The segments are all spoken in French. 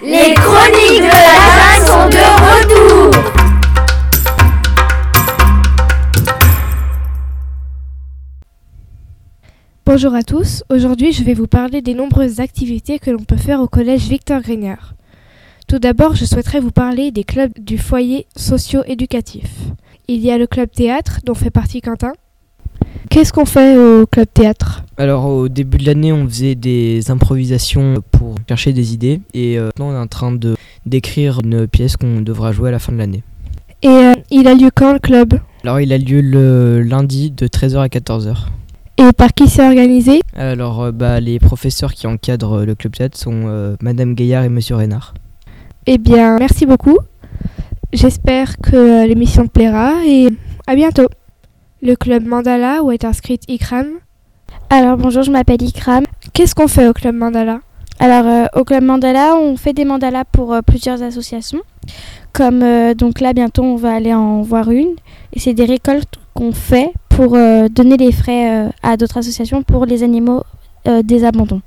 Les chroniques de la sont de retour Bonjour à tous, aujourd'hui je vais vous parler des nombreuses activités que l'on peut faire au collège Victor Grignard. Tout d'abord, je souhaiterais vous parler des clubs du foyer socio-éducatif. Il y a le club théâtre dont fait partie Quentin. Qu'est-ce qu'on fait au club théâtre? Alors au début de l'année, on faisait des improvisations pour chercher des idées et euh, maintenant on est en train de d'écrire une pièce qu'on devra jouer à la fin de l'année. Et euh, il a lieu quand le club? Alors il a lieu le lundi de 13h à 14h. Et par qui c'est organisé? Alors euh, bah, les professeurs qui encadrent le club théâtre sont euh, Madame Gaillard et Monsieur Reynard. Eh bien, merci beaucoup. J'espère que euh, l'émission te plaira et à bientôt. Le club Mandala où est inscrite Ikram. Alors bonjour, je m'appelle Ikram. Qu'est-ce qu'on fait au club Mandala? Alors euh, au club Mandala, on fait des mandalas pour euh, plusieurs associations. Comme euh, donc là bientôt on va aller en voir une et c'est des récoltes qu'on fait pour donner les frais à d'autres associations pour les animaux des abandons.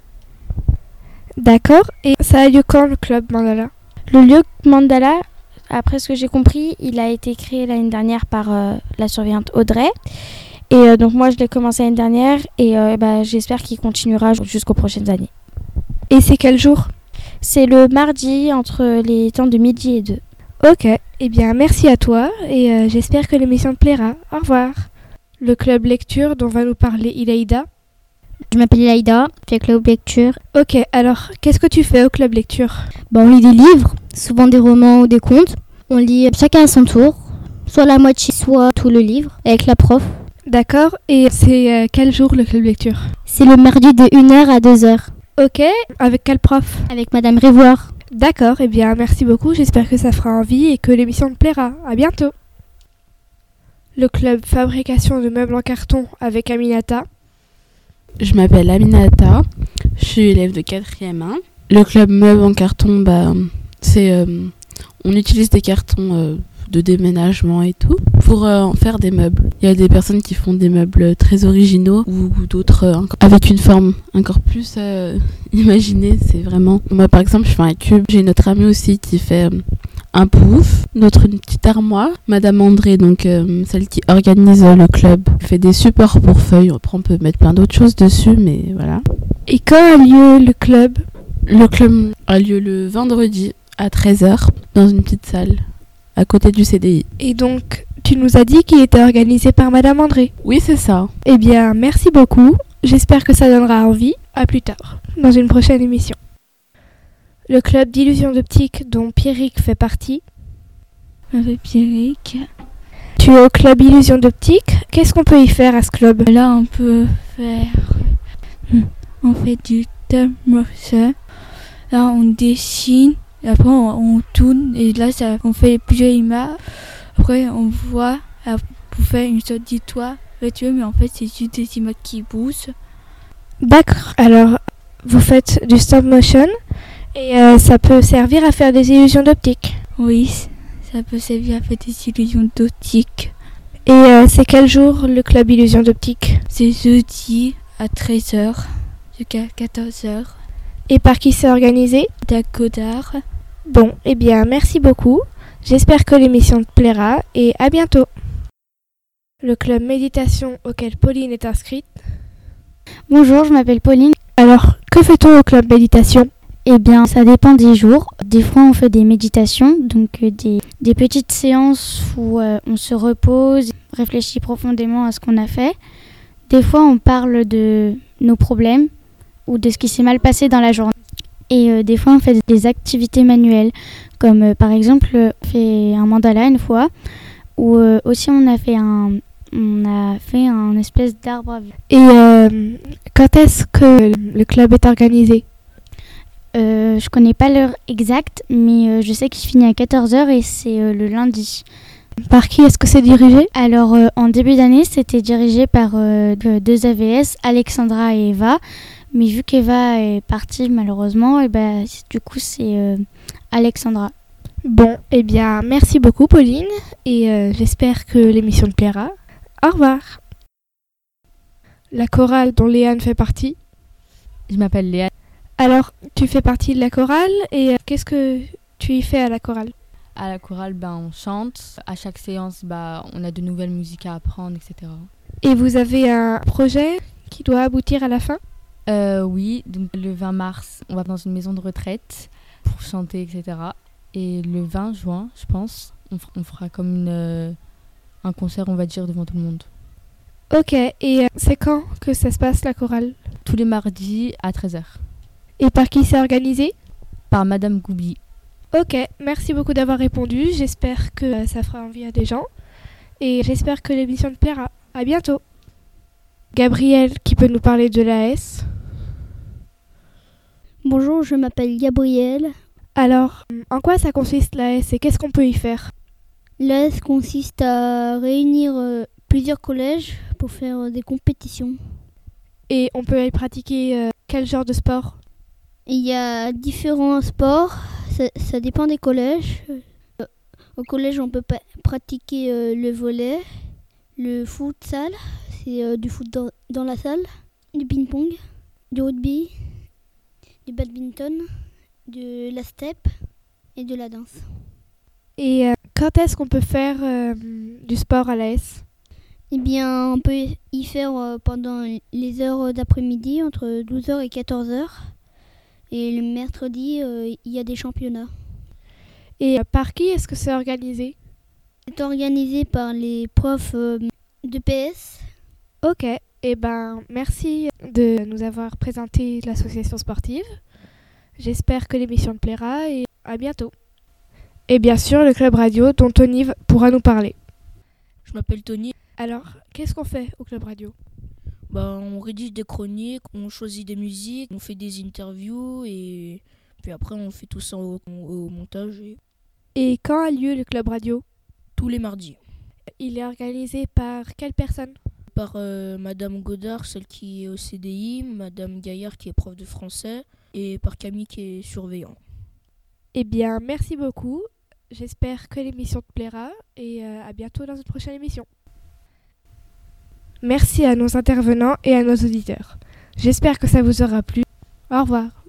D'accord. Et ça a lieu quand le club Mandala? Le lieu Mandala, après ce que j'ai compris, il a été créé l'année dernière par euh, la surveillante Audrey. Et euh, donc moi je l'ai commencé l'année dernière et euh, bah, j'espère qu'il continuera jusqu'aux prochaines années. Et c'est quel jour? C'est le mardi entre les temps de midi et 2. Ok. Eh bien, merci à toi et euh, j'espère que l'émission te plaira. Au revoir. Le club lecture dont va nous parler Ilaïda. Je m'appelle Laïda, j'ai club lecture. Ok, alors qu'est-ce que tu fais au club lecture? Bah, on lit des livres, souvent des romans ou des contes. On lit chacun à son tour, soit la moitié, soit tout le livre, avec la prof. D'accord. Et c'est euh, quel jour le club lecture? C'est le mardi de 1h à 2h, Ok. Avec quel prof? Avec Madame Révoire. D'accord. Eh bien, merci beaucoup. J'espère que ça fera envie et que l'émission te plaira. À bientôt. Le club fabrication de meubles en carton avec Aminata. Je m'appelle Aminata, je suis élève de 4e 1. Le club meuble en carton, bah, c'est, euh, on utilise des cartons euh, de déménagement et tout pour euh, en faire des meubles. Il y a des personnes qui font des meubles très originaux ou, d'autres avec une forme encore plus imaginée. C'est vraiment, moi par exemple, je fais un cube. J'ai notre amie aussi qui fait un pouf, notre petite armoire. Madame André, donc euh, celle qui organise le club, fait des supports pour feuilles. Après, on peut mettre plein d'autres choses dessus, mais voilà. Et quand a lieu le club? Le club a lieu le vendredi à 13h dans une petite salle à côté du CDI. Et donc, tu nous as dit qu'il était organisé par Madame André. Oui, c'est ça. Eh bien, merci beaucoup. J'espère que ça donnera envie. À plus tard, dans une prochaine émission. Le club d'illusion d'optique dont Pierrick fait partie. Avec Pierrick. Tu es au club illusion d'optique. Qu'est-ce qu'on peut y faire à ce club? Là, on peut faire. Hmm, On fait du stop motion. Là, on dessine. Et après, on, on tourne. Et là, ça, on fait plusieurs images. Après, on voit. là, Pour faire une sorte virtuelle. Mais en fait, c'est juste des images qui bougent. D'accord. Alors, vous faites du stop motion et euh, ça peut servir à faire des illusions d'optique. Oui, ça peut servir à faire des illusions d'optique. Et euh, c'est quel jour le club illusion d'optique? C'est jeudi à 13h jusqu'à 14h. Et par qui c'est organisé? Godard. Bon, eh bien, merci beaucoup. J'espère que l'émission te plaira et à bientôt. Le club méditation auquel Pauline est inscrite. Bonjour, je m'appelle Pauline. Alors, que fait-on au club méditation? Eh bien, ça dépend des jours. Des fois, on fait des méditations, donc euh, des, petites séances où euh, on se repose, réfléchit profondément à ce qu'on a fait. Des fois, on parle de nos problèmes ou de ce qui s'est mal passé dans la journée. Et euh, des fois, on fait des activités manuelles, comme par exemple, on fait un mandala une fois, ou aussi on a fait un, on a fait un espèce d'arbre à vue. Et quand est-ce que le club est organisé? Euh, je connais pas l'heure exacte, mais euh, je sais qu'il finit à 14h et c'est euh, le lundi. Par qui est-ce que c'est dirigé? Alors, euh, en début d'année, c'était dirigé par euh, de- deux AVS, Alexandra et Eva. Mais vu qu'Eva est partie, malheureusement, et ben, c- du coup, c'est euh, Alexandra. Bon, eh bien, merci beaucoup Pauline et euh, j'espère que l'émission te plaira. Au revoir. La chorale dont Léane fait partie. Je m'appelle Léa. Alors, tu fais partie de la chorale et euh, qu'est-ce que tu y fais à la chorale? À la chorale, ben, on chante. À chaque séance, bah, on a de nouvelles musiques à apprendre, etc. Et vous avez un projet qui doit aboutir à la fin? Euh, oui, donc le 20 mars, on va dans une maison de retraite pour chanter, etc. Et le 20 juin, je pense, on, fera comme une, euh, un concert, on va dire, devant tout le monde. Ok, et euh, c'est quand que ça se passe la chorale? Tous les mardis à 13h. Et par qui c'est organisé? Par Madame Goubi. Ok, merci beaucoup d'avoir répondu. J'espère que euh, ça fera envie à des gens. Et j'espère que l'émission te plaira. À bientôt. Gabriel qui peut nous parler de l'AS. Bonjour, je m'appelle Gabriel. Alors, en quoi ça consiste l'AS et qu'est-ce qu'on peut y faire? L'AS consiste à réunir euh, plusieurs collèges pour faire euh, des compétitions. Et on peut y pratiquer euh, quel genre de sport? Il y a différents sports, ça, ça dépend des collèges. Euh, Au collège, on peut pratiquer euh, le volet, le futsal, c'est euh, du foot dans, dans la salle, du ping-pong, du rugby, du badminton, de la step et de la danse. Et quand est-ce qu'on peut faire du sport à l'AS? Eh bien, on peut y faire pendant les heures d'après-midi, entre 12h et 14h. Et le mercredi, euh, il y a des championnats. Et euh, par qui est-ce que c'est organisé? C'est organisé par les profs euh, de PS. Ok, et ben merci de nous avoir présenté l'association sportive. J'espère que l'émission te plaira et à bientôt. Et bien sûr le club radio dont Tony pourra nous parler. Je m'appelle Tony. Alors, qu'est-ce qu'on fait au club radio? Bah, on rédige des chroniques, on choisit des musiques, on fait des interviews et puis après on fait tout ça au, au montage et Et quand a lieu le club radio? Tous les mardis. Il est organisé par quelle personne? Par euh, Madame Godard, celle qui est au CDI, Madame Gaillard qui est prof de français et par Camille qui est surveillant. Eh bien, merci beaucoup. J'espère que l'émission te plaira et euh, à bientôt dans une prochaine émission. Merci à nos intervenants et à nos auditeurs. J'espère que ça vous aura plu. Au revoir.